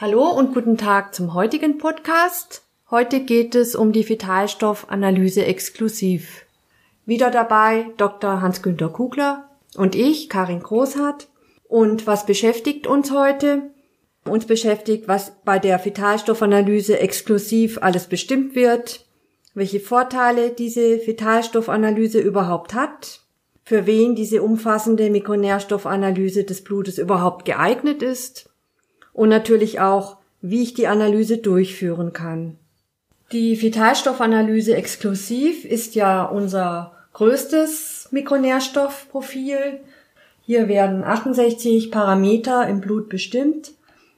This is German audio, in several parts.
Hallo und guten Tag zum heutigen Podcast. Heute geht es um die Vitalstoffanalyse exklusiv. Wieder dabei Dr. Hans-Günter Kugler und ich, Karin Großhardt. Und was beschäftigt uns heute? Uns beschäftigt, was bei der Vitalstoffanalyse exklusiv alles bestimmt wird, welche Vorteile diese Vitalstoffanalyse überhaupt hat, für wen diese umfassende Mikronährstoffanalyse des Blutes überhaupt geeignet ist und natürlich auch, wie ich die Analyse durchführen kann. Die Vitalstoffanalyse exklusiv ist ja unser größtes Mikronährstoffprofil. Hier werden 68 Parameter im Blut bestimmt.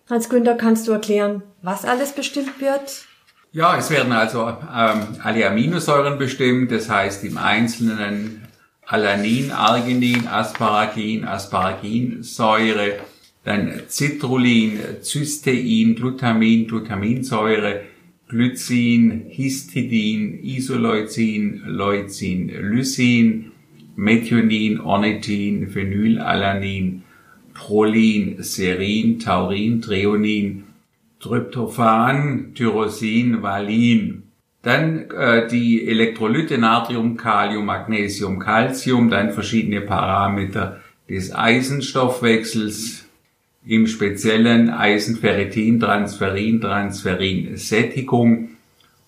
Hans Günther, kannst du erklären, was alles bestimmt wird? Ja, es werden also ähm, alle Aminosäuren bestimmt, das heißt im Einzelnen Alanin, Arginin, Asparagin, Asparaginsäure, dann Citrullin, Cystein, Glutamin, Glutaminsäure, Glycin, Histidin, Isoleucin, Leucin, Lysin, Methionin, Ornithin, Phenylalanin, Prolin, Serin, Taurin, Treonin, Tryptophan, Tyrosin, Valin. Dann äh, die Elektrolyte Natrium, Kalium, Magnesium, Calcium, dann verschiedene Parameter des Eisenstoffwechsels, im speziellen Eisenferritin, Transferin, Transferin, Sättigung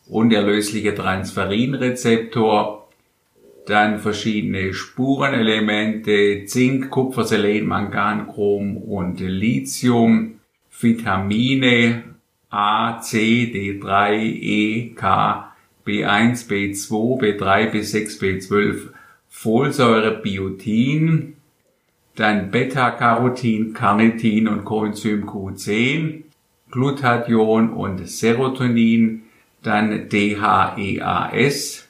und der lösliche Transferinrezeptor, dann verschiedene Spurenelemente, Zink, Kupfer, Selen, Mangan, Chrom und Lithium, Vitamine A, C, D3, E, K, B1, B2, B3, B6, B12, Folsäure, Biotin, dann Beta-Carotin, Carnitin und Coenzym Q10, Glutathion und Serotonin, dann DHEAS,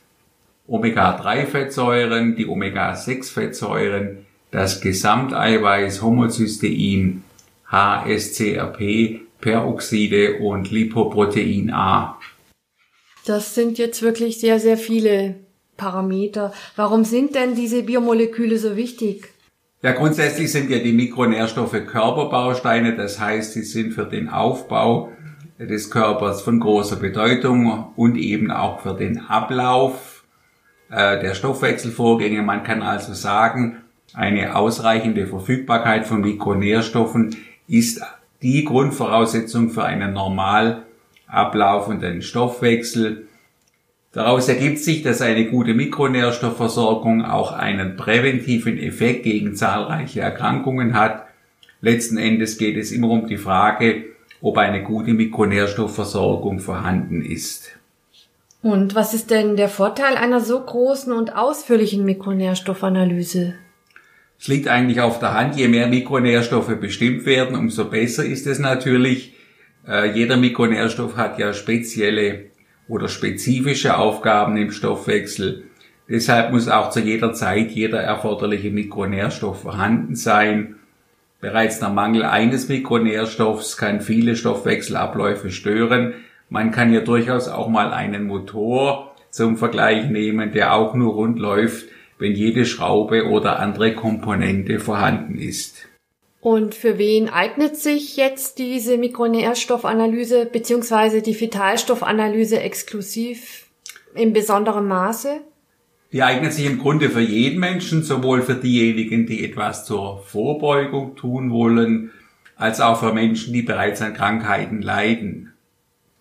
Omega-3-Fettsäuren, die Omega-6-Fettsäuren, das Gesamteiweiß, Homocystein, HSCRP, Peroxide und Lipoprotein A. Das sind jetzt wirklich sehr, sehr viele Parameter. Warum sind denn diese Biomoleküle so wichtig? Ja, grundsätzlich sind ja die Mikronährstoffe Körperbausteine, das heißt, sie sind für den Aufbau des Körpers von großer Bedeutung und eben auch für den Ablauf äh, der Stoffwechselvorgänge. Man kann also sagen, eine ausreichende Verfügbarkeit von Mikronährstoffen ist die Grundvoraussetzung für einen normal ablaufenden Stoffwechsel Daraus ergibt sich, dass eine gute Mikronährstoffversorgung auch einen präventiven Effekt gegen zahlreiche Erkrankungen hat. Letzten Endes geht es immer um die Frage, ob eine gute Mikronährstoffversorgung vorhanden ist. Und was ist denn der Vorteil einer so großen und ausführlichen Mikronährstoffanalyse? Es liegt eigentlich auf der Hand, je mehr Mikronährstoffe bestimmt werden, umso besser ist es natürlich. Äh, jeder Mikronährstoff hat ja spezielle oder spezifische Aufgaben im Stoffwechsel. Deshalb muss auch zu jeder Zeit jeder erforderliche Mikronährstoff vorhanden sein. Bereits der Mangel eines Mikronährstoffs kann viele Stoffwechselabläufe stören. Man kann ja durchaus auch mal einen Motor zum Vergleich nehmen, der auch nur rund läuft, wenn jede Schraube oder andere Komponente vorhanden ist. Und für wen eignet sich jetzt diese Mikronährstoffanalyse beziehungsweise die Vitalstoffanalyse exklusiv in besonderem Maße? Die eignet sich im Grunde für jeden Menschen, sowohl für diejenigen, die etwas zur Vorbeugung tun wollen, als auch für Menschen, die bereits an Krankheiten leiden.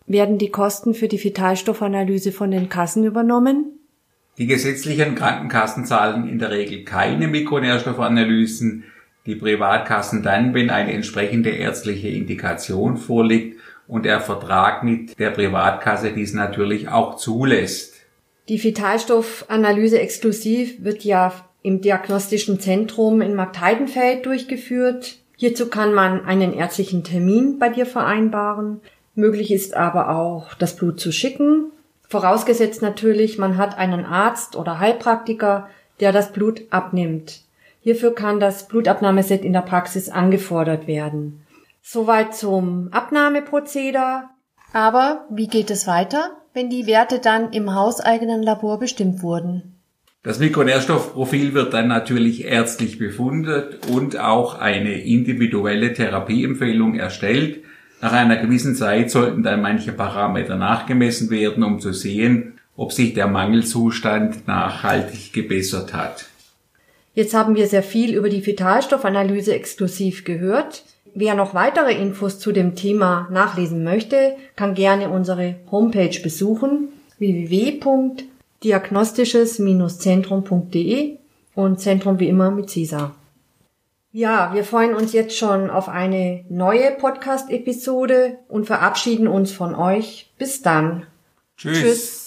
Werden die Kosten für die Vitalstoffanalyse von den Kassen übernommen? Die gesetzlichen Krankenkassen zahlen in der Regel keine Mikronährstoffanalysen, die Privatkassen dann, wenn eine entsprechende ärztliche Indikation vorliegt und der Vertrag mit der Privatkasse dies natürlich auch zulässt. Die Vitalstoffanalyse exklusiv wird ja im diagnostischen Zentrum in Marktheidenfeld durchgeführt. Hierzu kann man einen ärztlichen Termin bei dir vereinbaren. Möglich ist aber auch, das Blut zu schicken. Vorausgesetzt natürlich, man hat einen Arzt oder Heilpraktiker, der das Blut abnimmt. Hierfür kann das Blutabnahmeset in der Praxis angefordert werden. Soweit zum Abnahmeprozeder. Aber wie geht es weiter, wenn die Werte dann im hauseigenen Labor bestimmt wurden? Das Mikronährstoffprofil wird dann natürlich ärztlich befundet und auch eine individuelle Therapieempfehlung erstellt. Nach einer gewissen Zeit sollten dann manche Parameter nachgemessen werden, um zu sehen, ob sich der Mangelzustand nachhaltig gebessert hat. Jetzt haben wir sehr viel über die Vitalstoffanalyse exklusiv gehört. Wer noch weitere Infos zu dem Thema nachlesen möchte, kann gerne unsere Homepage besuchen www.diagnostisches-zentrum.de und Zentrum wie immer mit Cäsar. Ja, wir freuen uns jetzt schon auf eine neue Podcast-Episode und verabschieden uns von euch. Bis dann. Tschüss. Tschüss.